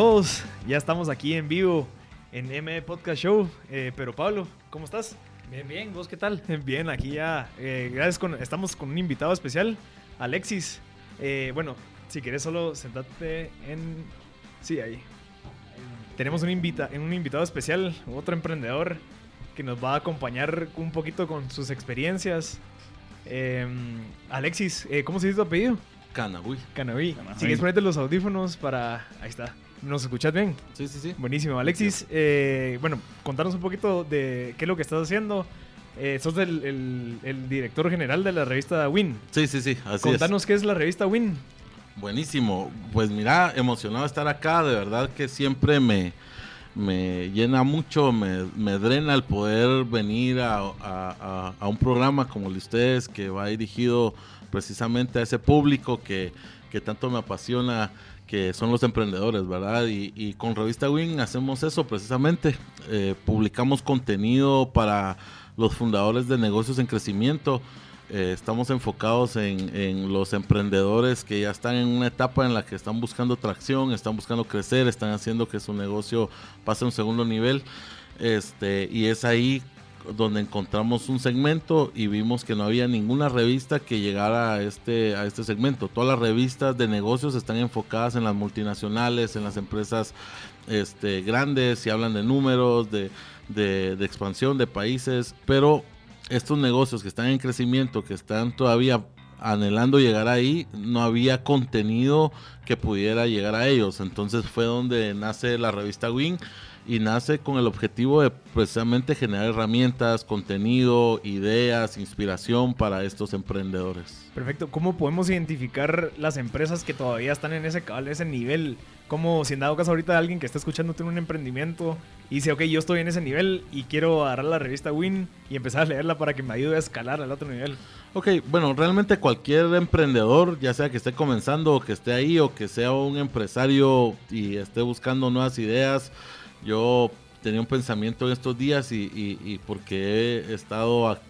Todos, ya estamos aquí en vivo en MB Podcast Show. Eh, pero Pablo, ¿cómo estás? Bien, bien, ¿vos qué tal? Bien, aquí ya. eh, gracias, con, estamos con un invitado especial, Alexis. Eh, bueno, si quieres solo sentate en... Sí, ahí. Tenemos un, invita, un invitado especial, otro emprendedor que nos va a acompañar un poquito con sus experiencias. Eh, Alexis, eh, ¿cómo se dice tu apellido? Canabuy. Canaví. Si quieres ponerte los audífonos para... Ahí está. ¿Nos escuchas bien? Sí, sí, sí. Buenísimo. Alexis, eh, bueno, contanos un poquito de qué es lo que estás haciendo. Eh, sos el, el- el director general de la revista Win. Sí, sí, sí. Así Contanos qué es la revista Win. es. Buenísimo. Pues mira, emocionado de estar acá. De verdad que siempre me, me llena mucho, me, me drena el poder venir a, a- a- a un programa como el de ustedes que va dirigido precisamente a ese público que, que tanto me apasiona que son los emprendedores, ¿verdad? Y, y con Revista Win hacemos eso precisamente. Eh, publicamos contenido para los fundadores de negocios en crecimiento. Eh, estamos enfocados en, en los emprendedores que ya están en una etapa en la que están buscando tracción, están buscando crecer, están haciendo que su negocio pase a un segundo nivel. Este, y es ahí donde encontramos un segmento y vimos que no había ninguna revista que llegara a este, a este segmento. Todas las revistas de negocios están enfocadas en las multinacionales, en las empresas este, grandes, y hablan de números, de, expansión de países, pero estos negocios que están en crecimiento, que están todavía anhelando llegar ahí, no había contenido que pudiera llegar a ellos. Entonces fue donde nace la revista Win y nace con el objetivo de precisamente generar herramientas, contenido, ideas, inspiración para estos emprendedores. Perfecto. ¿Cómo podemos identificar las empresas que todavía están en ese ese nivel? Como si en dado caso ahorita alguien que está escuchando tiene un emprendimiento y dice, ok, yo estoy en ese nivel y quiero agarrar la revista Win y empezar a leerla para que me ayude a escalar al otro nivel. Ok, bueno, realmente cualquier emprendedor, ya sea que esté comenzando o que esté ahí o que sea un empresario y esté buscando nuevas ideas, yo tenía un pensamiento en estos días y, y- y porque he estado a-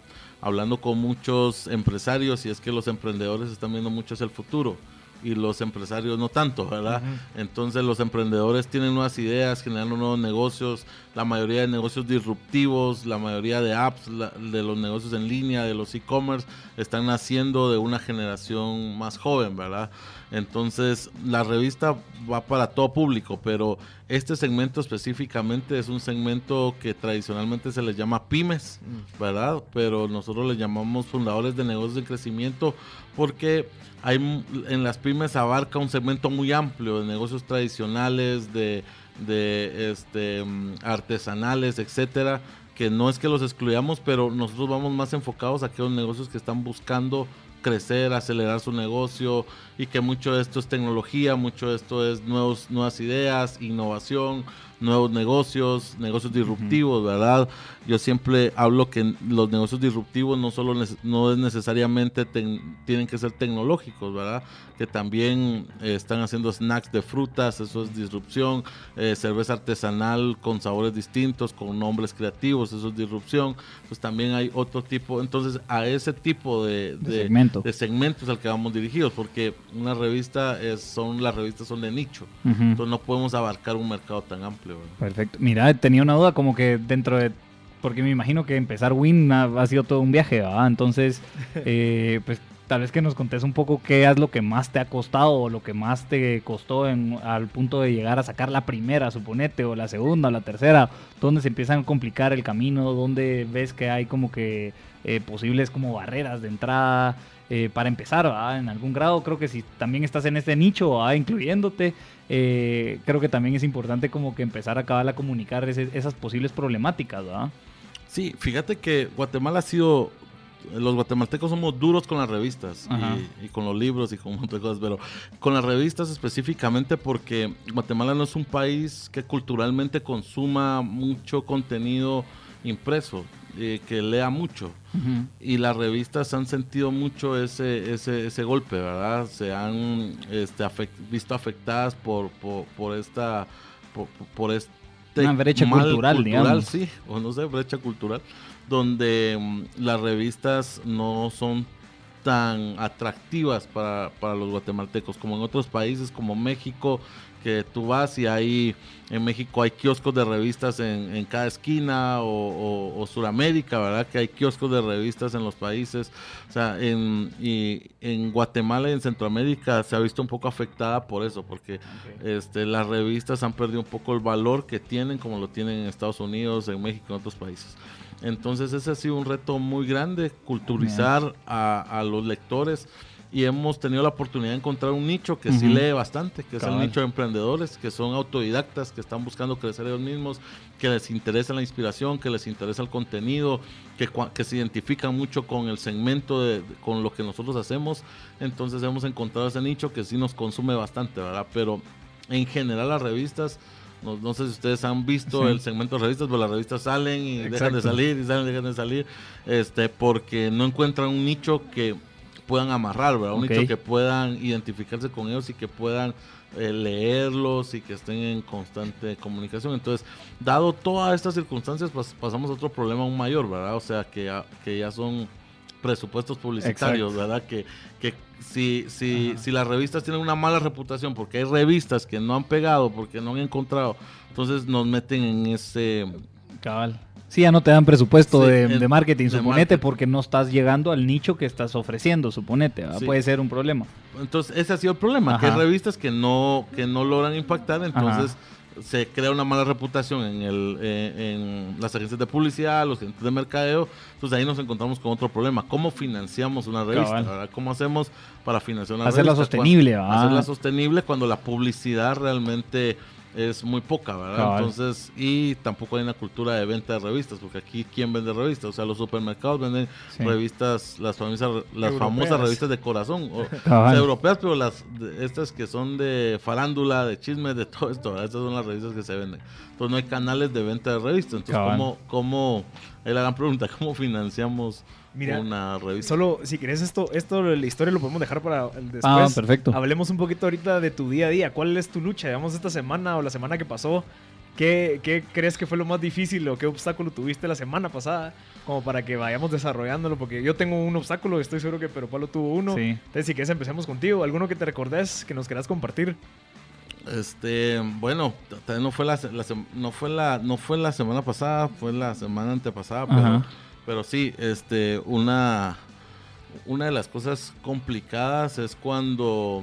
hablando con muchos empresarios y es que los emprendedores están viendo mucho hacia el futuro y los empresarios no tanto, ¿verdad? Entonces los emprendedores tienen nuevas ideas, generando nuevos negocios, la mayoría de negocios disruptivos, la mayoría de apps, de los negocios en línea, de los e-commerce, están naciendo de una generación más joven, ¿verdad? Entonces la revista va para todo público, pero este segmento específicamente es un segmento que tradicionalmente se les llama pymes, ¿verdad? Pero nosotros le llamamos fundadores de negocios de crecimiento porque hay en las pymes abarca un segmento muy amplio de negocios tradicionales, de, de este, mm, artesanales, etcétera, que no es que los excluyamos, pero nosotros vamos más enfocados a aquellos negocios que están buscando crecer, acelerar su negocio y que mucho de esto es tecnología, mucho de esto es nuevos, nuevas ideas, innovación, nuevos negocios, negocios disruptivos, ¿verdad? Yo siempre hablo que los negocios disruptivos no solo no es necesariamente tienen que ser tecnológicos, ¿verdad? Que también eh, están haciendo snacks de frutas, eso es disrupción, eh, cerveza artesanal con sabores distintos, con nombres creativos, eso es disrupción. Pues también hay otro tipo, entonces a ese tipo de, De segmento. de segmentos al que vamos dirigidos, porque una revista es, son las revistas son de nicho, entonces no podemos abarcar un mercado tan amplio. Perfecto. Mira, tenía una duda como que dentro de... Porque me imagino que empezar Win ha, ha sido todo un viaje, ¿verdad? Entonces, eh, pues tal vez que nos contes un poco qué es lo que más te ha costado o lo que más te costó en- al punto de llegar a sacar la primera, suponete, o la segunda, o la tercera, dónde se empiezan a complicar el camino, dónde ves que hay como que eh, posibles como barreras de entrada eh, para empezar, ¿verdad? En algún grado creo que si también estás en este nicho, ¿verdad? incluyéndote, eh, creo que también es importante como que empezar a acabar a comunicar esas posibles problemáticas, ¿verdad? Sí, fíjate que Guatemala ha sido los guatemaltecos somos duros con las revistas y, y con los libros y con un montón de cosas, pero con las revistas específicamente porque Guatemala no es un país que culturalmente consuma mucho contenido impreso, eh, que lea mucho. Y las revistas han sentido mucho ese, ese, ese golpe, ¿verdad? Se han este, visto afectadas por, por, por esta... Por, por este Una brecha mal cultural, digamos. sí, o no sé, brecha cultural, donde mm, las revistas no son tan atractivas para, para los guatemaltecos como en otros países como México, que tú vas y hay, en México hay kioscos de revistas en, en cada esquina, o, o, o Suramérica, ¿verdad? Que hay kioscos de revistas en los países. O sea, en, y en Guatemala y en Centroamérica se ha visto un poco afectada por eso, porque este, las revistas han perdido un poco el valor que tienen, como lo tienen en Estados Unidos, en México, en otros países. Entonces ese ha sido un reto muy grande, culturizar a, a los lectores y hemos tenido la oportunidad de encontrar un nicho que sí lee bastante, que es el nicho de emprendedores, que son autodidactas, que están buscando crecer ellos mismos, que les interesa la inspiración, que les interesa el contenido, que, que se identifican mucho con el segmento, de, con lo que nosotros hacemos. Entonces hemos encontrado ese nicho que sí nos consume bastante, ¿verdad? Pero en general las revistas, no, no sé si ustedes han visto Sí. el segmento de revistas, pero las revistas salen y dejan de salir y salen y dejan de salir, este, porque no encuentran un nicho que puedan amarrar, ¿verdad? Un Ok. nicho que puedan identificarse con ellos y que puedan eh, leerlos y que estén en constante comunicación. Entonces, dado todas estas circunstancias, pas- pasamos a otro problema aún mayor, ¿verdad? O sea, que ya, que ya son presupuestos publicitarios, ¿verdad? Que, que si, si, si las revistas tienen una mala reputación, porque hay revistas que no han pegado, porque no han encontrado, entonces nos meten en ese... Cabal. Sí, ya no te dan presupuesto Sí, de, marketing, de suponete, marketing. porque no estás llegando al nicho que estás ofreciendo, suponete. Puede ser un problema. Entonces, ese ha sido el problema, que hay revistas que no, que no logran impactar, entonces se crea una mala reputación en, el, eh, en las agencias de publicidad, los agentes de mercadeo, entonces ahí nos encontramos con otro problema, ¿cómo financiamos una revista? ¿Cómo hacemos para financiar una Hacerla revista? sostenible, Cuando-. Hacerla sostenible cuando la publicidad realmente es muy poca, ¿verdad? Cabal. Entonces, y tampoco hay una cultura de venta de revistas, porque aquí, ¿quién vende revistas? O sea, los supermercados venden Sí. revistas, las famosas, las Europeas. famosas revistas de corazón, o, sea, europeas, pero las de- estas que son de farándula, de chismes, de todo esto, ¿verdad? estas son las revistas que se venden. Entonces no hay canales de venta de revistas. Entonces, Cabal. ¿cómo, cómo, es la gran pregunta, ¿cómo financiamos Mira, una revista? Solo, si querés esto, esto de la historia lo podemos dejar para el después. Ah, perfecto. Hablemos un poquito ahorita de tu día a día. ¿Cuál es tu lucha? Digamos, esta semana o la semana que pasó. ¿Qué, qué crees que fue lo más difícil o qué obstáculo tuviste la semana pasada? Como para que vayamos desarrollándolo. Porque yo tengo un obstáculo, estoy seguro que Pero Pablo tuvo uno. Sí. Entonces, si quieres, empecemos contigo. ¿Alguno que te recordes, que nos quieras compartir? Este, bueno, no fue la, no fue la no fue la semana pasada, fue la semana antepasada, pero, Ajá. pero sí, este una una de las cosas complicadas es cuando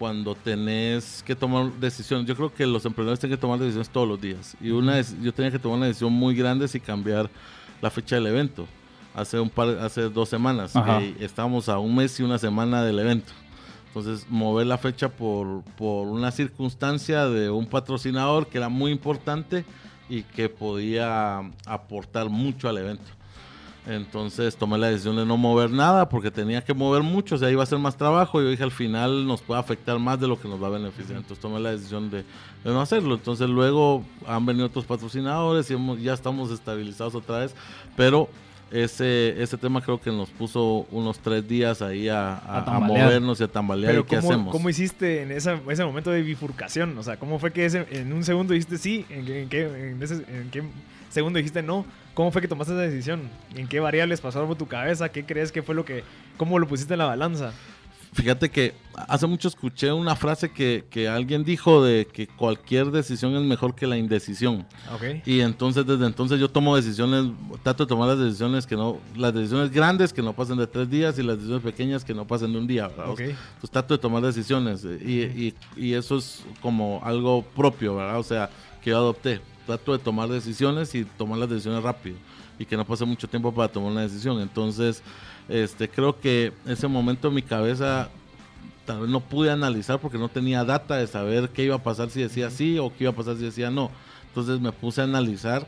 cuando tenés que tomar decisiones. Yo creo que los emprendedores tienen que tomar decisiones todos los días. Y una es, yo tenía que tomar una decisión muy grande si cambiar la fecha del evento. Hace un par, hace dos semanas. Que estábamos a un mes y una semana del evento. Entonces, mover la fecha por, por una circunstancia de un patrocinador que era muy importante y que podía aportar mucho al evento. Entonces tomé la decisión de no mover nada porque tenía que mover mucho, o sea, iba a ser más trabajo. Y yo dije, al final nos puede afectar más de lo que nos va a beneficiar. Entonces tomé la decisión de, de no hacerlo. Entonces luego han venido otros patrocinadores y hemos- ya estamos estabilizados otra vez. Pero ese, ese tema creo que nos puso unos tres días ahí a, a- A a tambalear. movernos y a tambalear. Pero ¿Y qué ¿cómo, hacemos? ¿cómo hiciste en esa- ese momento de bifurcación? O sea, ¿cómo fue que ese- en un segundo dijiste sí? ¿En qué, en qué- en ese- en qué segundo dijiste no? ¿Cómo fue que tomaste esa decisión? ¿En qué variables pasaron por tu cabeza? ¿Qué crees que fue lo que... ¿Cómo lo pusiste en la balanza? Fíjate que hace mucho escuché una frase que, que alguien dijo de que cualquier decisión es mejor que la indecisión. Ok. Y entonces desde entonces yo tomo decisiones, trato de tomar las decisiones que no, las decisiones grandes que no pasen de tres días y las decisiones pequeñas que no pasen de un día. ¿verdad? Ok. Entonces trato de tomar decisiones eh, y, y- y eso es como algo propio, ¿verdad? O sea, que yo adopté. Trato de tomar decisiones y tomar las decisiones rápido y que no pase mucho tiempo para tomar una decisión. Entonces, este, creo que ese momento en mi cabeza tal vez no pude analizar porque no tenía data de saber qué iba a pasar si decía sí o qué iba a pasar si decía no. Entonces me puse a analizar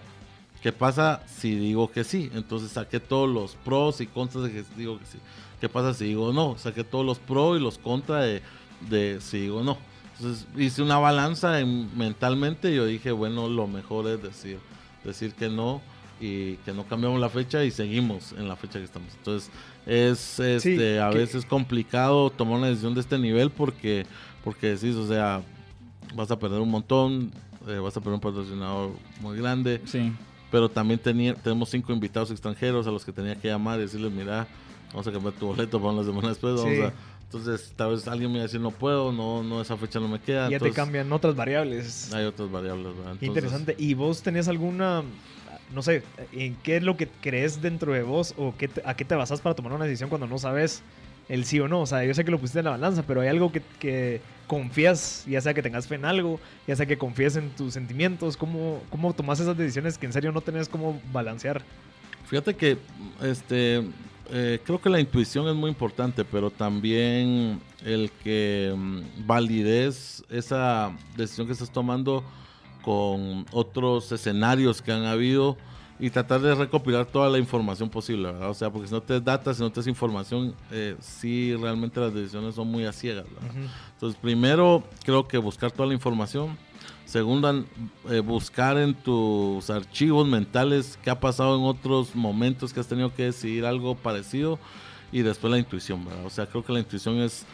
¿Qué pasa si digo que sí? Entonces saqué todos los pros y contras de que digo que sí. ¿Qué pasa si digo no? Saqué todos los pros y los contras de, de si digo no. Entonces hice una balanza en, mentalmente y yo dije, bueno, lo mejor es decir, decir que no y que no cambiamos la fecha y seguimos en la fecha que estamos. Entonces es este, a veces complicado tomar una decisión de este nivel porque, porque decís, o sea, vas a perder un montón, eh, vas a perder un patrocinador muy grande. Sí. Pero también tenía, tenemos cinco invitados extranjeros a los que tenía que llamar y decirles, mira, vamos a cambiar tu boleto para una semana después, vamos a entonces, tal vez alguien me va a decir, no puedo, no, no esa fecha no me queda. Ya te cambian otras variables. Hay otras variables, ¿verdad? Interesante. ¿Y vos tenés alguna, no sé, en qué es lo que crees dentro de vos o qué a qué te basas para tomar una decisión cuando no sabes el sí o no? O sea, yo sé que lo pusiste en la balanza, pero hay algo que, que confías, ya sea que tengas fe en algo, ya sea que confíes en tus sentimientos. ¿Cómo, cómo tomas esas decisiones que en serio no tenés cómo balancear? Fíjate que este eh, creo que la intuición es muy importante, pero también el que mm, valides esa decisión que estás tomando con otros escenarios que han habido y tratar de recopilar toda la información posible, O sea, porque si no te data, si no te das información, eh, sí realmente las decisiones son muy a ciegas, Entonces, primero creo que buscar toda la información Segundo, eh, buscar en tus archivos mentales qué ha pasado en otros momentos que has tenido que decidir algo parecido. Y después la intuición, ¿verdad? O sea, creo que la intuición es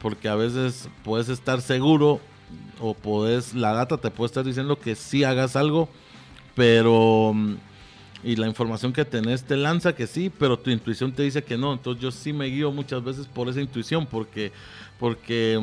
porque a veces puedes estar seguro o puedes, la data te puede estar diciendo que sí hagas algo, pero y la información que tenés te lanza que sí, pero tu intuición te dice que no. Entonces yo sí me guío muchas veces por esa intuición, porque, porque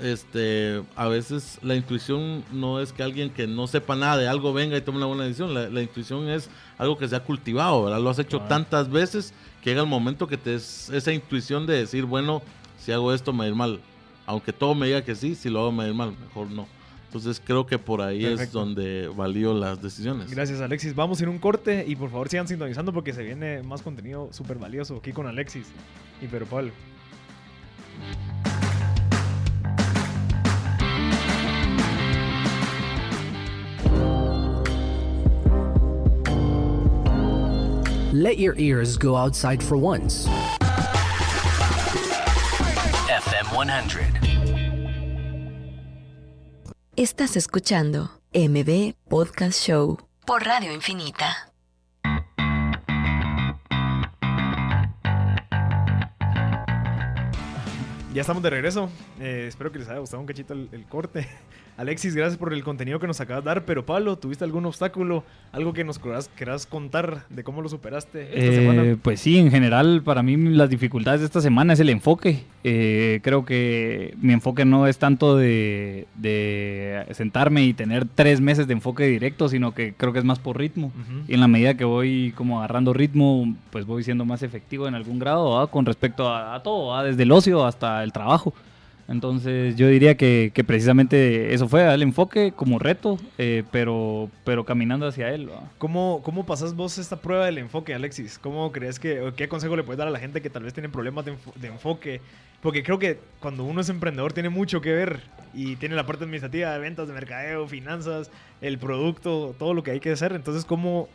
este, a veces la intuición no es que alguien que no sepa nada de algo venga y tome una buena decisión. La, intuición es algo que se ha cultivado, ¿verdad? Lo has hecho tantas veces que llega el momento que te es esa intuición de decir, bueno, si hago esto me va a ir mal. Aunque todo me diga que sí, si lo hago me va a ir mal, mejor no. Entonces creo que por ahí es donde valió las decisiones. Gracias Alexis. Vamos ir un corte y por favor sigan sintonizando porque se viene más contenido súper valioso aquí con Alexis y Pero Pablo. Let your ears go outside for once. FM 100. Estás escuchando MB Podcast Show por Radio Infinita. Ya estamos de regreso. Eh, espero que les haya gustado un cachito el corte. Alexis, gracias por el contenido que nos acabas de dar. Pero Pablo, ¿tuviste algún obstáculo? ¿Algo que nos querás, contar de cómo lo superaste esta eh, semana? Pues sí, en general, para mí las dificultades de esta semana es el enfoque. Eh, creo que mi enfoque no es tanto de, sentarme y tener tres meses de enfoque directo, sino que creo que es más por ritmo. Y en la medida que voy como agarrando ritmo, pues voy siendo más efectivo en algún grado con respecto a, todo, desde el ocio hasta el trabajo. Entonces yo diría que, precisamente eso fue, el enfoque como reto, eh, pero, pero caminando hacia él. ¿Cómo, ¿Cómo pasas vos esta prueba del enfoque, Alexis? ¿Cómo crees que, qué consejo le puedes dar a la gente que tal vez tiene problemas de, enfoque? Porque creo que cuando uno es emprendedor tiene mucho que ver y tiene la parte administrativa de ventas, de mercadeo, finanzas, el producto, todo lo que hay que hacer. Entonces, ¿cómo,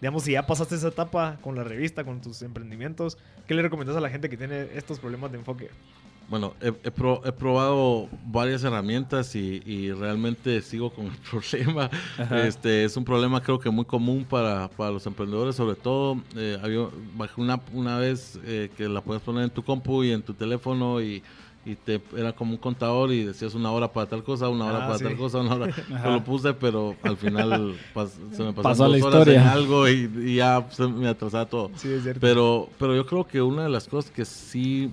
digamos, si ya pasaste esa etapa con la revista, con tus emprendimientos, ¿qué le recomiendas a la gente que tiene estos problemas de enfoque? Bueno, he, probado varias herramientas y, realmente sigo con el problema. Este es un problema creo que muy común para, los emprendedores, sobre todo eh, había una, una vez eh, que la puedes poner en tu compu y en tu teléfono y, te era como un contador y decías una hora para tal cosa, una hora ah, para tal cosa, una hora. lo puse, pero al final se me pasaron dos horas en algo y, ya se me atrasaba todo. Pero, pero yo creo que una de las cosas que sí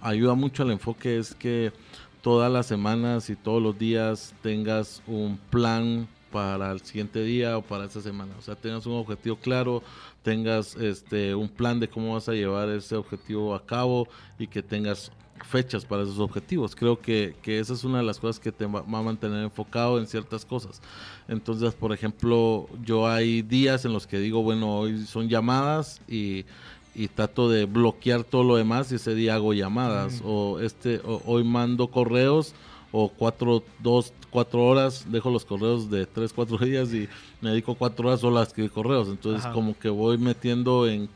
ayuda mucho al enfoque es que todas las semanas y todos los días tengas un plan para el siguiente día o para esa semana. O sea, tengas un objetivo claro, tengas este un plan de cómo vas a llevar ese objetivo a cabo y que tengas fechas para esos objetivos. Creo que, que esa es una de las cosas que te va, a mantener enfocado en ciertas cosas. Entonces, por ejemplo, yo hay días en los que digo, bueno, hoy son llamadas y y trato de bloquear todo lo demás y ese día hago llamadas o este hoy mando correos o cuatro, dos, cuatro horas, dejo los correos de tres, cuatro días y me dedico cuatro horas solo a escribir correos. Entonces Ajá. como que voy metiendo en,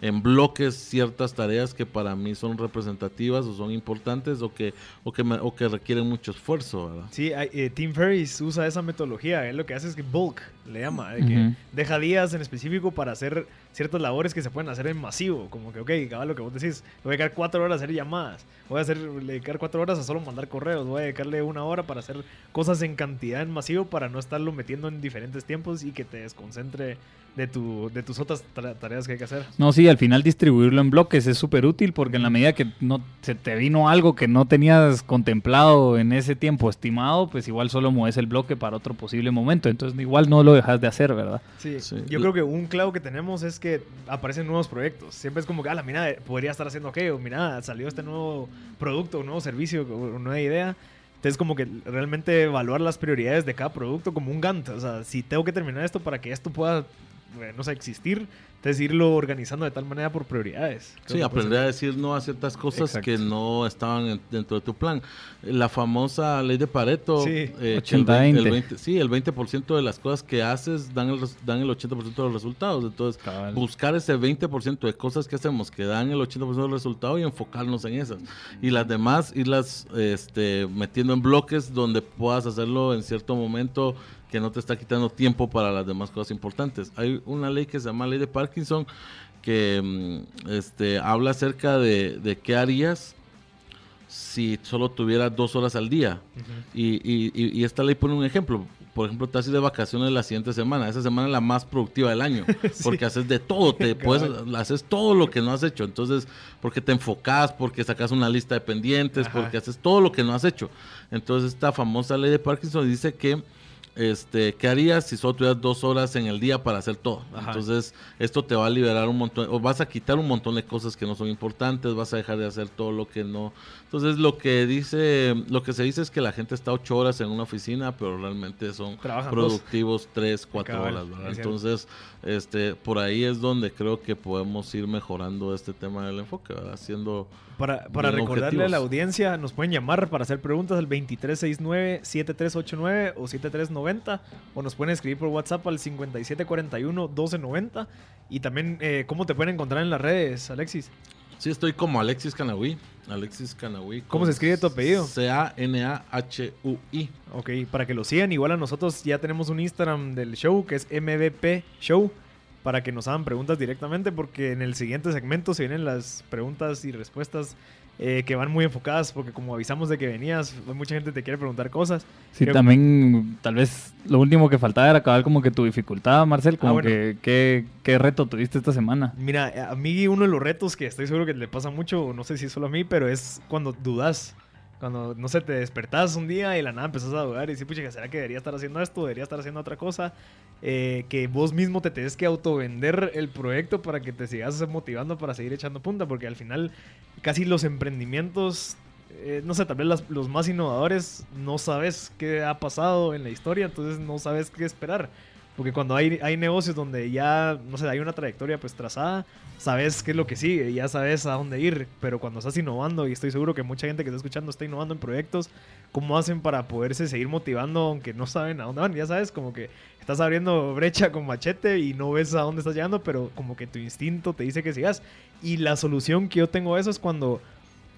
en bloques ciertas tareas que para mí son representativas o son importantes o que, o que, me- o que requieren mucho esfuerzo, ¿verdad? Sí, eh, Tim Ferriss usa esa metodología. Él lo que hace es que bulk le llama, de que Ujú. deja días en específico para hacer ciertas labores que se pueden hacer en masivo. Como que, ok, cabal, lo que vos decís, voy a dedicar cuatro horas a hacer llamadas, voy a hacer, dedicar cuatro horas a solo mandar correos, voy a dedicarle una hora para hacer cosas en cantidad en masivo para no estarlo metiendo en diferentes tiempos y que te desconcentre de, tu, de tus otras tra- tareas que hay que hacer. No, sí, al final distribuirlo en bloques es súper útil porque en la medida que no se te vino algo que no tenías contemplado en ese tiempo estimado, pues igual solo mueves el bloque para otro posible momento. Entonces igual no lo dejas de hacer, ¿verdad? Sí, Sí. yo creo que un clavo que tenemos es que aparecen nuevos proyectos. Siempre es como que, ah, la mira, podría estar haciendo aquello, mira, salió este nuevo producto, un nuevo servicio, una nueva idea. Entonces, como que realmente evaluar las prioridades de cada producto como un Gantt. O sea, si tengo que terminar esto para que esto pueda, no sé, existir, entonces irlo organizando de tal manera por prioridades. Creo Sí, aprender a decir no a ciertas cosas Exacto. que no estaban en- dentro de tu plan. La famosa ley de Pareto. Sí. eh, que el 80-20. 20, el 20 sí, el 20% de las cosas que haces dan el, res- dan el 80% de los resultados. Entonces, Cabal. buscar ese 20% de cosas que hacemos que dan el 80% del resultado y enfocarnos en esas. Y las demás, irlas este, metiendo en bloques donde puedas hacerlo en cierto momento que no te está quitando tiempo para las demás cosas importantes. Hay una ley que se llama ley de Parkinson que mm, este, habla acerca de, de qué harías si solo tuvieras dos horas al día. y, y- y- y esta ley pone un ejemplo. Por ejemplo, te haces de vacaciones la siguiente semana. Esa semana es la más productiva del año. Porque haces de todo. Te puedes, haces todo lo que no has hecho. Entonces, porque te enfocas, porque sacas una lista de pendientes, Ajá. porque haces todo lo que no has hecho. Entonces, esta famosa ley de Parkinson dice que este, ¿qué harías si solo tuvieras dos horas en el día para hacer todo? Ajá. Entonces, esto te va a liberar un montón, o vas a quitar un montón de cosas que no son importantes, vas a dejar de hacer todo lo que no. Entonces, lo que dice, lo que se dice es que la gente está ocho horas en una oficina, pero realmente son Trabajan productivos tres, cuatro horas, ¿verdad? Entonces, este, por ahí es donde creo que podemos ir mejorando este tema del enfoque, ¿verdad? Haciendo Para, recordarle a la audiencia, nos pueden llamar para hacer preguntas al 2369-7389 o 7390 o nos pueden escribir por WhatsApp al 5741-1290 y también eh, cómo te pueden encontrar en las redes, Alexis. Sí, estoy como Alexis Canahui. Alexis Canahui. ¿Cómo se escribe tu apellido? C-A-N-A-H-U-I. Ok, para que lo sigan, igual a nosotros ya tenemos un Instagram del show que es MVP Show para que nos hagan preguntas directamente porque en el siguiente segmento se vienen las preguntas y respuestas eh, que van muy enfocadas porque como avisamos de que venías, mucha gente te quiere preguntar cosas. Sí, Creo- también tal vez lo último que faltaba era acabar como que tu dificultad, Marcel, como Ah, bueno. que ¿qué, qué reto tuviste esta semana. Mira, a mí uno de los retos que estoy seguro que le pasa mucho, no sé si es solo a mí, pero es cuando dudas. Cuando, no sé, te despertás un día y la nada empezás a dudar y decís, pucha, ¿será que debería estar haciendo esto? ¿Debería estar haciendo otra cosa? Eh, que vos mismo te tenés que autovender el proyecto para que te sigas motivando para seguir echando punta, porque al final casi los emprendimientos, eh, no sé, tal vez las- los más innovadores, no sabes qué ha pasado en la historia, entonces no sabes qué esperar. Porque cuando hay, hay negocios donde ya, no sé, hay una trayectoria pues trazada, sabes qué es lo que sigue, ya sabes a dónde ir, pero cuando estás innovando, y estoy seguro que mucha gente que está escuchando está innovando en proyectos, ¿cómo hacen para poderse seguir motivando aunque no saben a dónde van? Ya sabes, como que estás abriendo brecha con machete y no ves a dónde estás llegando, pero como que tu instinto te dice que sigas. Y la solución que yo tengo a eso es cuando,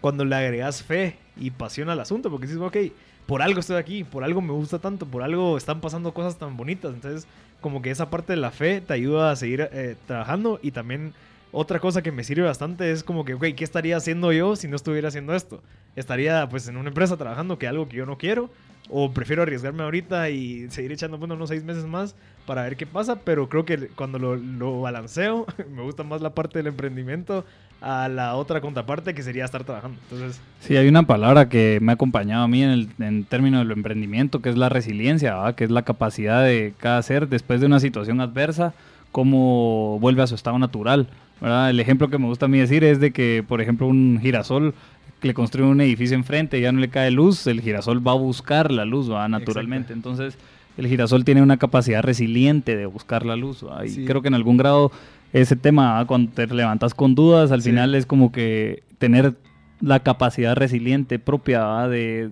cuando le agregas fe y pasión al asunto, porque dices, ok, por algo estoy aquí, por algo me gusta tanto, por algo están pasando cosas tan bonitas. Entonces, como que esa parte de la fe te ayuda a seguir eh, trabajando y también otra cosa que me sirve bastante es como que, ok, ¿qué estaría haciendo yo si no estuviera haciendo esto? Estaría pues en una empresa trabajando que algo que yo no quiero o prefiero arriesgarme ahorita y seguir echando punto unos seis meses más para ver qué pasa, pero creo que cuando lo, balanceo me gusta más la parte del emprendimiento a la otra contraparte que sería estar trabajando. Entonces, Sí, hay una palabra que me ha acompañado a mí en, el, en términos de lo emprendimiento, que es la resiliencia, que es la capacidad de cada ser después de una situación adversa, cómo vuelve a su estado natural. ¿Verdad? El ejemplo que me gusta a mí decir es de que, por ejemplo, un girasol le construye un edificio enfrente y ya no le cae luz, el girasol va a buscar la luz, ¿verdad? naturalmente. Entonces, el girasol tiene una capacidad resiliente de buscar la luz. Y Sí. creo que en algún grado ese tema, cuando te levantas con dudas, al Sí. final es como que tener la capacidad resiliente propia ¿va? de,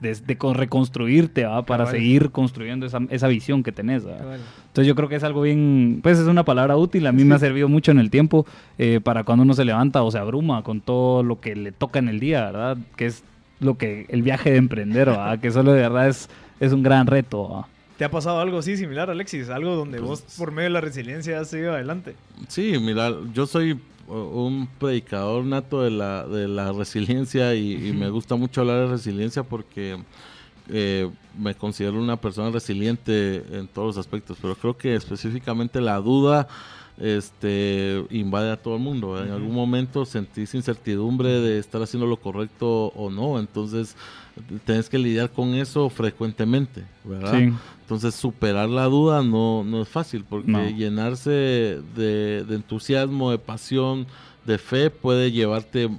de- de con- reconstruirte ¿va? para seguir construyendo esa, esa visión que tenés. ¿va? Entonces yo creo que es algo bien, pues es una palabra útil, a mí me ha servido mucho en el tiempo eh, para cuando uno se levanta o se abruma con todo lo que le toca en el día, ¿verdad? Que es lo que el viaje de emprender, ¿verdad? Que solo de verdad es, es un gran reto. ¿va? ¿Te ha pasado algo así similar, Alexis? Algo donde Pues- vos, por medio de la resiliencia, has seguido adelante. Sí, mira, yo soy un predicador nato de la, de la resiliencia y, y me gusta mucho hablar de resiliencia porque eh, me considero una persona resiliente en todos los aspectos, pero creo que específicamente la duda este, invade a todo el mundo. En algún momento sentís incertidumbre de estar haciendo lo correcto o no, entonces tenés que lidiar con eso frecuentemente, ¿verdad? Sí. Entonces superar la duda no, no es fácil porque No. llenarse de, de entusiasmo, de pasión, de fe puede llevarte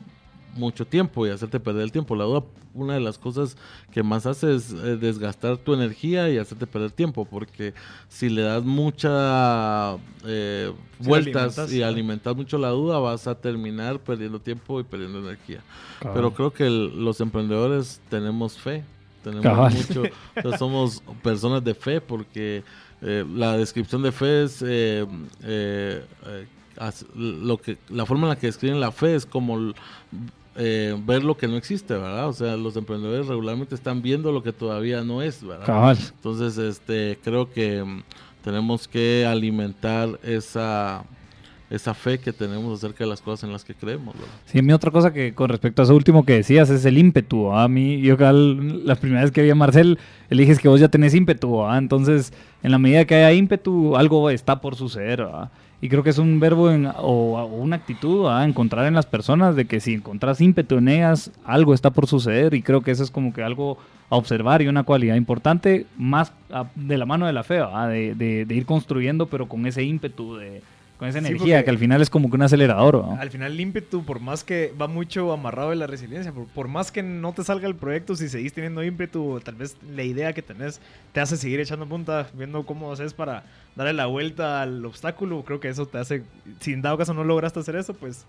mucho tiempo y hacerte perder el tiempo. La duda, una de las cosas que más hace es eh, desgastar tu energía y hacerte perder tiempo porque si le das mucha eh, Si vueltas alimentas, y alimentas mucho la duda vas a terminar perdiendo tiempo y perdiendo energía. Cabal. Pero creo que el- los emprendedores tenemos fe. Tenemos Cabal. mucho. entonces somos personas de fe porque eh, la descripción de fe es eh, eh, eh, as- lo que la forma en la que describen la fe es como eh, ver lo que no existe, ¿verdad? O sea, los emprendedores regularmente están viendo lo que todavía no es, ¿verdad? Cabal. Entonces, este, creo que mm, tenemos que alimentar esa esa fe que tenemos acerca de las cosas en las que creemos, ¿verdad? Sí, a mí otra cosa que con respecto a eso último que decías es el ímpetu. ¿va? A mí, yo la primera vez que vi a Marcel, él dije "Es que vos ya tenés ímpetu. ¿va? Entonces, en la medida que haya ímpetu, algo está por suceder. Y creo que es un verbo en- o, una actitud a encontrar en las personas de que si encontrás ímpetu en ellas, algo está por suceder. Y creo que eso es como que algo a observar y una cualidad importante más a- de la mano de la fe, de, de- de ir construyendo, pero con ese ímpetu, de, con esa energía, que al final es como que un acelerador. ¿va? Al final el ímpetu, por más que va mucho amarrado de la resiliencia, por, por más que no te salga el proyecto, si seguís teniendo ímpetu, tal vez la idea que tenés te hace seguir echando punta, viendo cómo haces para darle la vuelta al obstáculo, creo que eso te hace, si en dado caso no lograste hacer eso, pues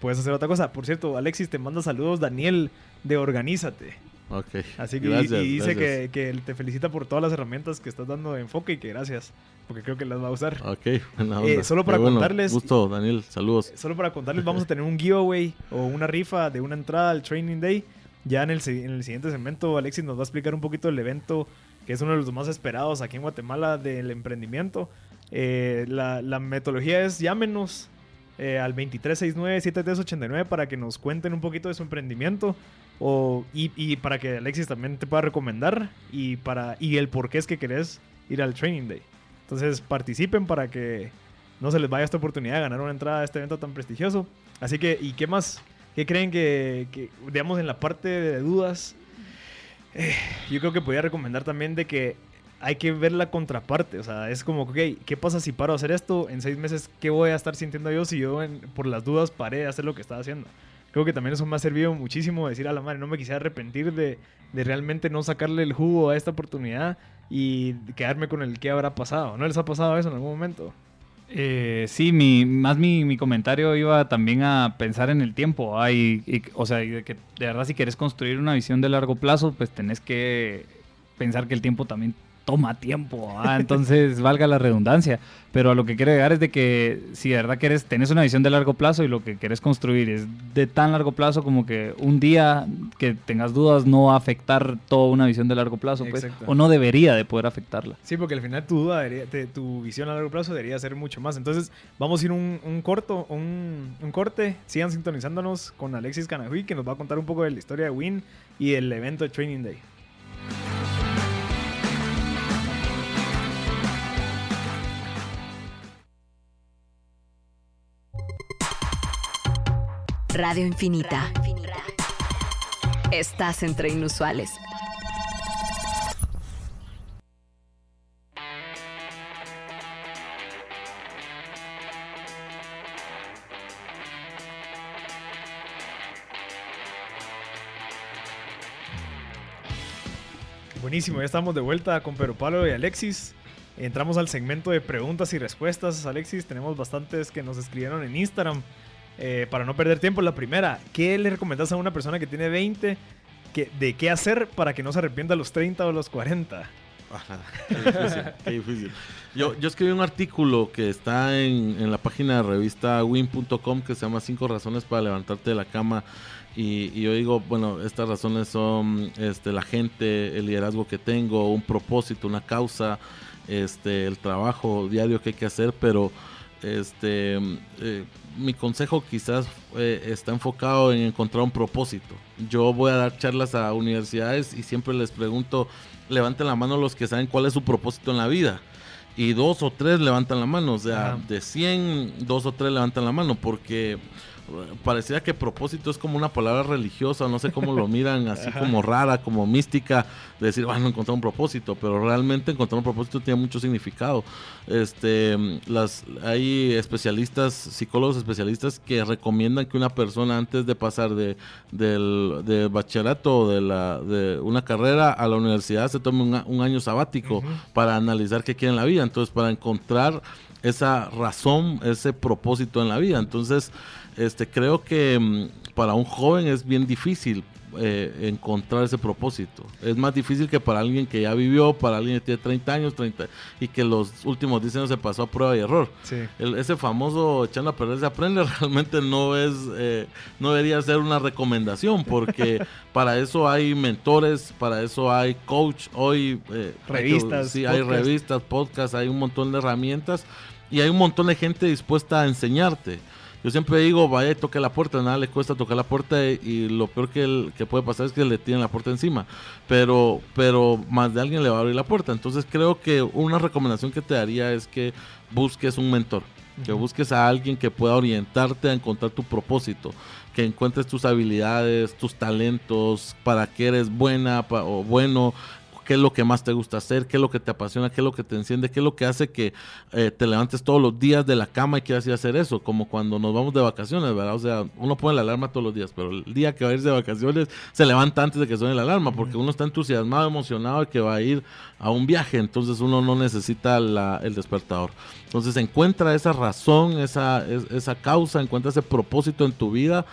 puedes hacer otra cosa. Por cierto, Alexis, te manda saludos Daniel de Organízate. Ok. Así que y- Gracias, y, dice que, que te felicita por todas las herramientas que estás dando de enfoque y que gracias, porque creo que las va a usar. Ok, buena Eh, onda. solo para bueno. contarles- Gusto, Daniel. Saludos. Solo para contarles, vamos a tener un giveaway o una rifa de una entrada al Training Day. Ya en el, si- en el siguiente segmento, Alexis nos va a explicar un poquito el evento, que es uno de los más esperados aquí en Guatemala del emprendimiento. Eh, la, la metodología es llámenos eh, al 2369-7389 para que nos cuenten un poquito de su emprendimiento o, y, para que Alexis también te pueda recomendar y, para, y el por qué es que querés ir al Training Day. Entonces participen para que no se les vaya esta oportunidad de ganar una entrada a este evento tan prestigioso. Así que, ¿y qué más? ¿Qué creen que, digamos, en la parte de dudas? eh, yo creo que podría recomendar también de que hay que ver la contraparte. O sea, es como, ok, ¿qué pasa si paro de hacer esto? En seis meses, ¿qué voy a estar sintiendo yo si yo en- por las dudas paré de hacer lo que estaba haciendo? Creo que también eso me ha servido muchísimo decir a la madre, no me quisiera arrepentir de, de realmente no sacarle el jugo a esta oportunidad y quedarme con el que habrá pasado. ¿No les ha pasado eso en algún momento? Eh, sí, mi, más mi, mi comentario iba también a pensar en el tiempo. o sea, de que de verdad si quieres construir una visión de largo plazo, pues tenés que pensar que el tiempo también toma tiempo. ¿ah? Entonces, valga la redundancia. Pero a lo que quiero llegar es de que si de verdad quieres, tenés una visión de largo plazo y lo que quieres construir es de tan largo plazo como que un día que tengas dudas no va a afectar toda una visión de largo plazo, pues, o no debería de poder afectarla. Sí, porque al final tu duda, debería- te- tu visión a largo plazo debería ser mucho más. Entonces, vamos a ir un, un corto, un, un corte. Sigan sintonizándonos con Alexis Canahui, que nos va a contar un poco de la historia de Win y el evento de Training Day. Radio Infinita. Estás entre inusuales. Buenísimo, ya estamos de vuelta con Pedro Pablo y Alexis. Entramos al segmento de preguntas y respuestas. Alexis, tenemos bastantes que nos escribieron en Instagram. Eh, para no perder tiempo, la primera, ¿qué le recomendás a una persona que tiene 20 que, de qué hacer para que no se arrepienta a los 30 o los 40? Ajá, qué difícil, qué difícil. Yo, yo escribí un artículo que está en, en la página de revista win.com que se llama Cinco razones para levantarte de la cama. Y, y yo digo, bueno, estas razones son este, la gente, el liderazgo que tengo, un propósito, una causa, este, el trabajo diario que hay que hacer, pero este, eh, mi consejo quizás eh, está enfocado en encontrar un propósito. Yo voy a dar charlas a universidades y siempre les pregunto, levanten la mano los que saben cuál es su propósito en la vida. Y dos o tres levantan la mano, o sea, Ajá. de 100, dos o tres levantan la mano, porque parecía que propósito es como una palabra religiosa, no sé cómo lo miran, así como rara, como mística, de decir, bueno, encontrar un propósito, pero realmente encontrar un propósito tiene mucho significado. Este, las, hay especialistas, psicólogos especialistas que recomiendan que una persona antes de pasar de, del, del bachillerato o de, la, de una carrera a la universidad se tome un, un año sabático para analizar qué quiere en la vida, entonces para encontrar esa razón, ese propósito en la vida. Entonces, este, creo que mm, para un joven es bien difícil eh, encontrar ese propósito. Es más difícil que para alguien que ya vivió, para alguien que tiene 30 años 30, y que los últimos 10 años se pasó a prueba y error. Sí. El- ese famoso echando a perder se aprende realmente no es eh, no debería ser una recomendación porque para eso hay mentores para eso hay coach hoy eh, Revistas, sí hay revistas podcasts hay un montón de herramientas y hay un montón de gente dispuesta a enseñarte yo siempre digo, vaya y toque la puerta, nada le cuesta tocar la puerta y, y lo peor que, el- que puede pasar es que le tienen la puerta encima, pero, pero más de alguien le va a abrir la puerta. Entonces creo que una recomendación que te daría es que busques un mentor, que busques a alguien que pueda orientarte a encontrar tu propósito, que encuentres tus habilidades, tus talentos, para qué eres buena pa- o bueno, qué es lo que más te gusta hacer, qué es lo que te apasiona, qué es lo que te enciende, qué es lo que hace que eh, te levantes todos los días de la cama y quieras ir a hacer eso, como cuando nos vamos de vacaciones, ¿verdad? O sea, uno pone la alarma todos los días, pero el día que va a irse de vacaciones se levanta antes de que suene la alarma, porque uno está entusiasmado, emocionado de que va a ir a un viaje, entonces uno no necesita la- el despertador. Entonces encuentra esa razón, esa, es- esa causa, encuentra ese propósito en tu vida,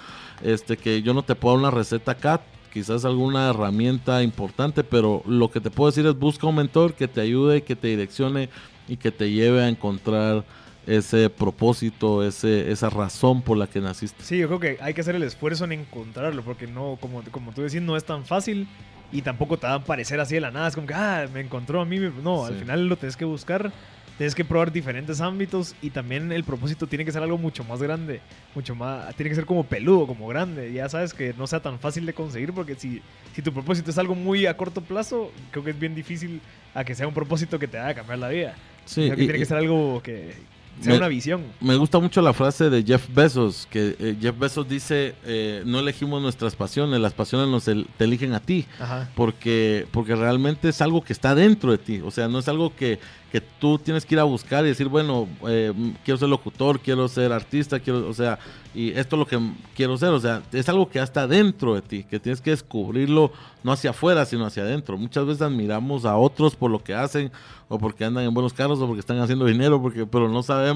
este que yo no te puedo dar una receta acá, quizás alguna herramienta importante, pero lo que te puedo decir es busca un mentor que te ayude, que te direccione y que te lleve a encontrar ese propósito, ese, esa razón por la que naciste. Sí, yo creo que hay que hacer el esfuerzo en encontrarlo, porque no, como, como tú decís, no es tan fácil y tampoco te va a parecer así de la nada. Es como que, ah, me encontró a mí. me-". No, al final lo tienes que buscar, tienes que probar diferentes ámbitos y también el propósito tiene que ser algo mucho más grande, mucho más, tiene que ser como peludo, como grande. Ya sabes que no sea tan fácil de conseguir, porque si, si tu propósito es algo muy a corto plazo, creo que es bien difícil a que sea un propósito que te haga cambiar la vida. Sí, Creo que y- tiene que ser algo que sea Me- una visión. Me gusta mucho la frase de Jeff Bezos, que eh, Jeff Bezos dice, eh, no elegimos nuestras pasiones, las pasiones nos el- te eligen a ti. Ajá. porque, porque realmente es algo que está dentro de ti, o sea, no es algo que, que tú tienes que ir a buscar y decir, bueno, eh, quiero ser locutor, quiero ser artista, quiero, o sea, y esto es lo que quiero ser, o sea, es algo que ya está dentro de ti, que tienes que descubrirlo no hacia afuera, sino hacia adentro. Muchas veces admiramos a otros por lo que hacen, o porque andan en buenos carros, o porque están haciendo dinero, porque, pero no sabemos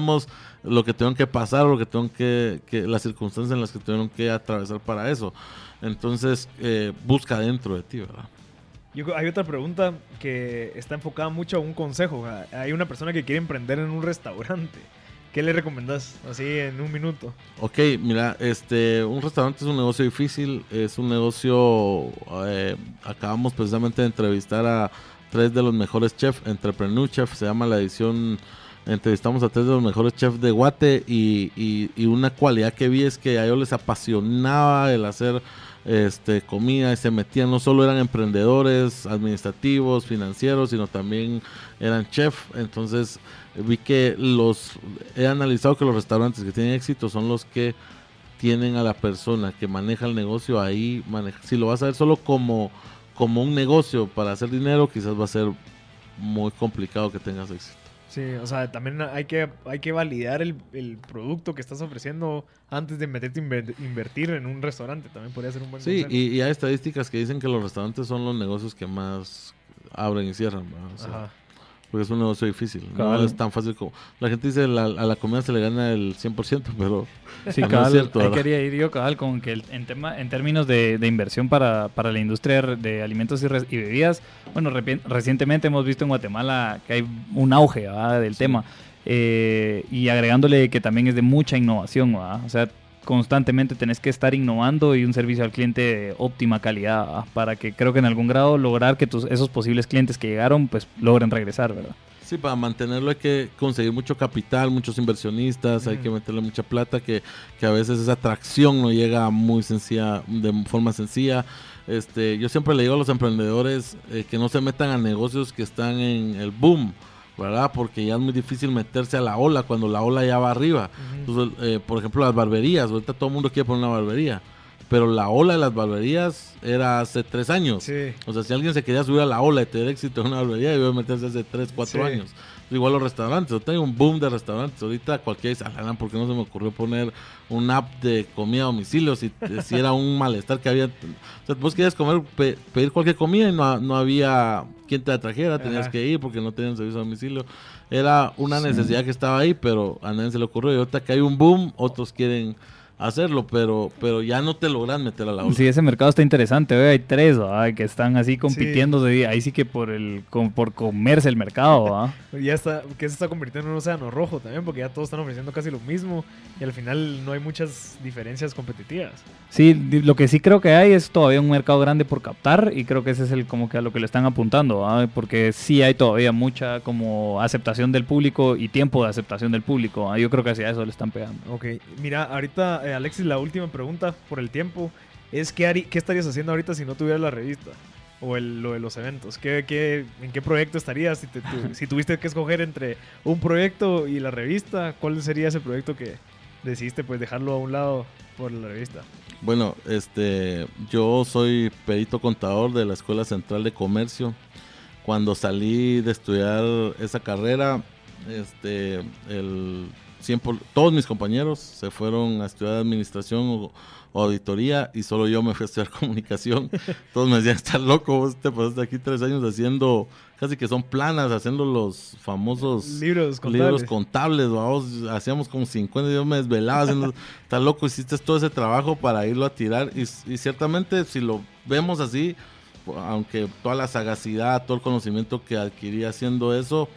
lo que tengan que pasar, lo que tengan que, que las circunstancias en las que tuvieron que atravesar para eso. Entonces, eh, busca dentro de ti, ¿verdad? Yo hay otra pregunta que está enfocada mucho a un consejo. Hay una persona que quiere emprender en un restaurante. ¿Qué le recomendás? Así en un minuto. Ok, mira, este, un restaurante es un negocio difícil, es un negocio, eh, acabamos precisamente de entrevistar a tres de los mejores chefs, Entrepreneur Chef, se llama la edición, entrevistamos a tres de los mejores chefs de Guate y, y- una cualidad que vi es que a ellos les apasionaba el hacer este, comida y se metían, no solo eran emprendedores, administrativos, financieros, sino también eran chef, entonces vi que los he analizado que los restaurantes que tienen éxito son los que tienen a la persona que maneja el negocio ahí maneja, si lo vas a ver solo como como un negocio para hacer dinero quizás va a ser muy complicado que tengas éxito Sí, o sea, también hay que, hay que validar el, el producto que estás ofreciendo antes de meterte a inver- invertir en un restaurante. También podría ser un buen sí y, y hay estadísticas que dicen que los restaurantes son los negocios que más abren y cierran ¿verdad? O sea, Ajá. Porque es un negocio difícil. No Cabal. es tan fácil como... La gente dice la- a la comida se le gana el 100%, pero Sí, no es cabal, cierto, ahí ¿verdad? quería ir yo, cabal, con que el- en, tema, en términos de, de inversión para, para la industria de alimentos y, re- y bebidas, bueno, recientemente hemos visto en Guatemala que hay un auge ¿verdad? del tema, eh, y agregándole que también es de mucha innovación, ¿verdad? o sea, constantemente tenés que estar innovando y un servicio al cliente de óptima calidad, para que creo que en algún grado lograr que tus, esos posibles clientes que llegaron, pues logren regresar, ¿verdad? Sí, para mantenerlo hay que conseguir mucho capital, muchos inversionistas, hay que meterle mucha plata, que, que a veces esa atracción no llega muy sencilla, de forma sencilla. Este, yo siempre le digo a los emprendedores eh, que no se metan a negocios que están en el boom, ¿verdad? Porque ya es muy difícil meterse a la ola cuando la ola ya va arriba. Entonces, eh, por ejemplo, las barberías, ahorita todo el mundo quiere poner una barbería, pero la ola de las barberías era hace tres años. Sí. O sea, si alguien se quería subir a la ola y tener éxito en una barbería, debió meterse hace 3, 4 Sí. años. Igual los restaurantes, ahorita hay un boom de restaurantes. Ahorita cualquiera dice, "Alana, ¿por qué no se me ocurrió poner un app de comida a domicilio? Si, si era un malestar que había. O sea, vos querías comer, pe- pedir cualquier comida y no, no había quien te la trajera, tenías Ajá. que ir porque no tenían servicio a domicilio. Era una necesidad que estaba ahí, pero a nadie se le ocurrió. Y ahorita que hay un boom, otros quieren hacerlo, pero, pero ya no te logran meter a la ola. Sí, ese mercado está interesante. ¿ve? Hay tres ¿verdad? que están así compitiendo. ahí sí que por el com- por comerse el mercado. ¿verdad? Ya está, que se está convirtiendo en un océano rojo también, porque ya todos están ofreciendo casi lo mismo y al final no hay muchas diferencias competitivas. Sí, lo que sí creo que hay es todavía un mercado grande por captar y creo que ese es el como que a lo que le están apuntando, ¿verdad? porque sí hay todavía mucha como aceptación del público y tiempo de aceptación del público. Yo creo que hacia eso le están pegando. Ok, mira, ahorita, eh, Alexis, la última pregunta por el tiempo es: ¿qué, harí- qué estarías haciendo ahorita si no tuvieras la revista? O el- lo de los eventos. ¿Qué, qué, en qué proyecto estarías? Si, te- tu- si tuviste que escoger entre un proyecto y la revista, ¿cuál sería ese proyecto que decidiste pues dejarlo a un lado por la revista? Bueno, este, yo soy perito contador de la Escuela Central de Comercio. Cuando salí de estudiar esa carrera, este, el 100 por- todos mis compañeros se fueron a estudiar administración o, o auditoría y solo yo me fui a estudiar comunicación. Todos me decían, estás loco, vos te pasaste aquí tres años haciendo, casi que son planas, haciendo los famosos Libros contables. libros contables, vamos, hacíamos como 50, yo me desvelaba haciendo, está loco, hiciste todo ese trabajo para irlo a tirar y, y ciertamente si lo vemos así, aunque toda la sagacidad, todo el conocimiento que adquirí haciendo eso,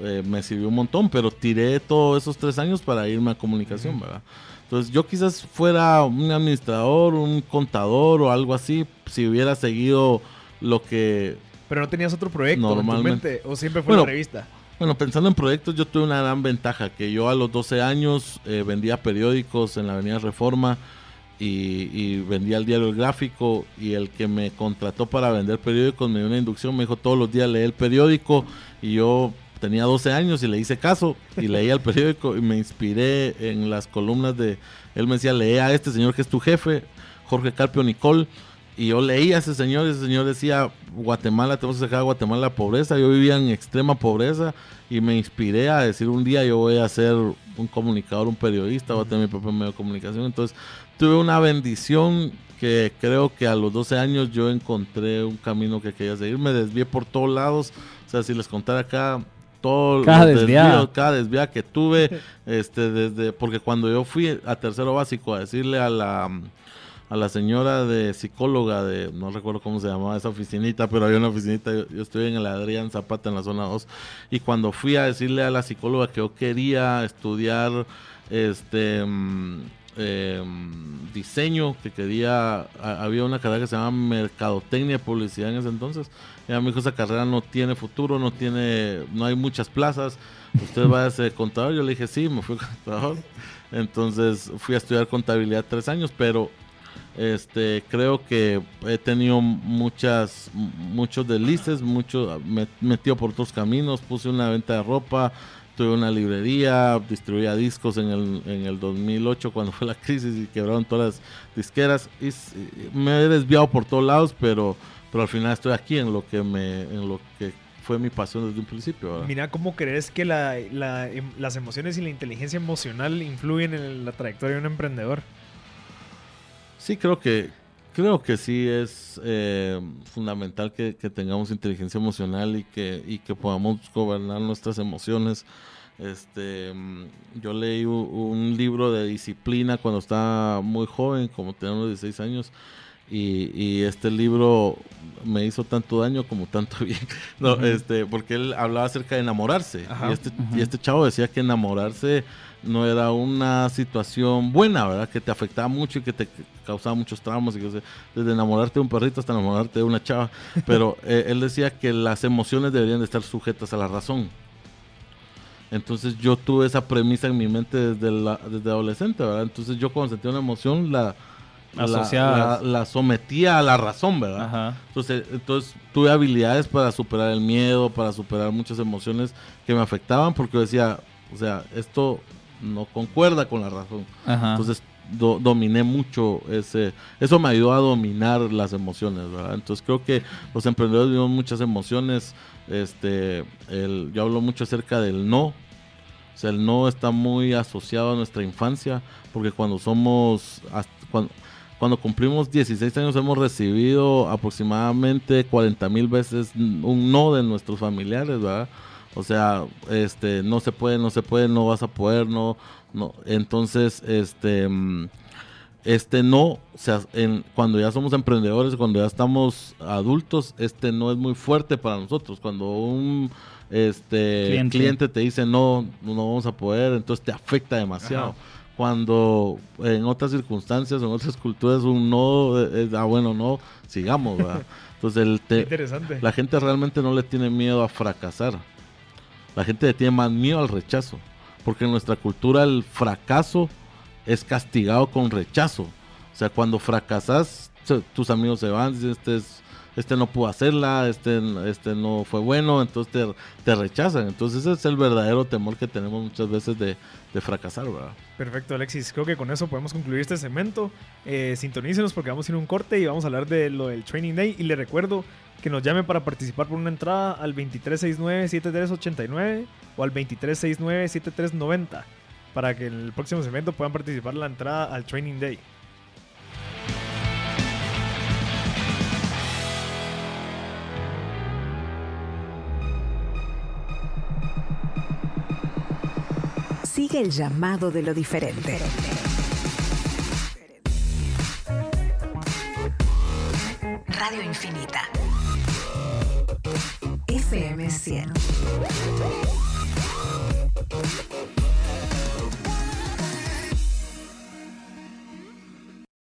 eh, me sirvió un montón, pero tiré todos esos tres años para irme a comunicación, ¿verdad? Entonces yo quizás fuera un administrador, un contador o algo así, si hubiera seguido lo que Pero no tenías otro proyecto en tu Normalmente. mente, o siempre fue Bueno, revista. bueno, pensando en proyectos, yo tuve una gran ventaja, que yo a los 12 años eh, vendía periódicos en la Avenida Reforma y, y vendía el diario El Gráfico y el que me contrató para vender periódicos me dio una inducción, me dijo todos los días lee el periódico y yo tenía 12 años y le hice caso y leía el periódico y me inspiré en las columnas de, él me decía, lee a este señor que es tu jefe, Jorge Carpio Nicol, y yo leía a ese señor, y ese señor decía, Guatemala, tenemos que sacar a Guatemala la pobreza. Yo vivía en extrema pobreza y me inspiré a decir un día yo voy a ser un comunicador, un periodista, voy a tener mi propio medio de comunicación. Entonces tuve una bendición que creo que a los 12 años yo encontré un camino que quería seguir. Me desvié por todos lados. O sea, si les contara acá todo Cada desviada. cada desviada que tuve, este, desde, porque cuando yo fui a tercero básico a decirle a la a la señora de psicóloga de, no recuerdo cómo se llamaba esa oficinita, pero había una oficinita, yo, yo estoy en el Adrián Zapata en la zona 2, y cuando fui a decirle a la psicóloga que yo quería estudiar este mm, eh, diseño, que quería, había una carrera que se llama Mercadotecnia Publicidad en ese entonces, ella me dijo, esa carrera no tiene futuro, no tiene, no hay muchas plazas, usted va a ser contador, yo le dije, sí, me fui contador, entonces fui a estudiar contabilidad tres años, pero este, creo que he tenido muchas, muchos deslices, mucho, me metido por otros caminos, puse una venta de ropa, tuve una librería, distribuía discos en el, en el 2008 cuando fue la crisis y quebraron todas las disqueras. Y, me he desviado por todos lados, pero, pero al final estoy aquí en lo que me, en lo que fue mi pasión desde un principio. ¿verdad? Mira, ¿cómo crees que la- la em- las emociones y la inteligencia emocional influyen en la trayectoria de un emprendedor? Sí, creo que Creo que sí es eh, fundamental que, que tengamos inteligencia emocional y que, y que podamos gobernar nuestras emociones. Este, yo leí un libro de disciplina cuando estaba muy joven, como tenía unos 16 años, y, y este libro me hizo tanto daño como tanto bien, no, este, porque él hablaba acerca de enamorarse, Ajá. y este, y este chavo decía que enamorarse no era una situación buena, ¿verdad? Que te afectaba mucho y que te causaba muchos traumas, y que, desde enamorarte de un perrito hasta enamorarte de una chava, pero eh, él decía que las emociones deberían de estar sujetas a la razón. Entonces yo tuve esa premisa en mi mente desde, la- desde adolescente, ¿verdad? Entonces yo cuando sentía una emoción la, la, la- la sometía a la razón, ¿verdad? Ajá. Entonces, entonces tuve habilidades para superar el miedo, para superar muchas emociones que me afectaban porque yo decía, o sea, esto no concuerda con la razón. Ajá. Entonces do- dominé mucho ese, eso me ayudó a dominar las emociones, ¿verdad? Entonces creo que los emprendedores vivimos muchas emociones, este, el, yo hablo mucho acerca del no, o sea, el no está muy asociado a nuestra infancia, porque cuando somos, cuando cumplimos 16 años hemos recibido aproximadamente 40 mil veces un no de nuestros familiares, ¿verdad? O sea, este, no se puede, no se puede, no vas a poder, no, no. Entonces, este, mm, este no, o sea, en, cuando ya somos emprendedores, cuando ya estamos adultos, este no es muy fuerte para nosotros. Cuando un este Cliente. cliente, te dice no, no vamos a poder, entonces te afecta demasiado. Ajá. Cuando en otras circunstancias, en otras culturas, un no es, ah, bueno, no, sigamos, ¿verdad? Entonces, el te- interesante. la gente realmente no le tiene miedo a fracasar. La gente le tiene más miedo al rechazo. Porque en nuestra cultura el fracaso es castigado con rechazo. O sea, cuando fracasas, tus amigos se van, dicen, este, es- este no pudo hacerla, este, este no fue bueno, entonces te, rechazan. Entonces ese es el verdadero temor que tenemos muchas veces de, fracasar, ¿verdad? Perfecto, Alexis. Creo que con eso podemos concluir este segmento. Eh, sintonícenos porque vamos a ir a un corte y vamos a hablar de lo del Training Day. Y le recuerdo que nos llame para participar por una entrada al 2369-7389 o al 2369-7390 para que en el próximo segmento puedan participar la entrada al Training Day. Sigue el llamado de lo diferente. Radio Infinita. FM 100.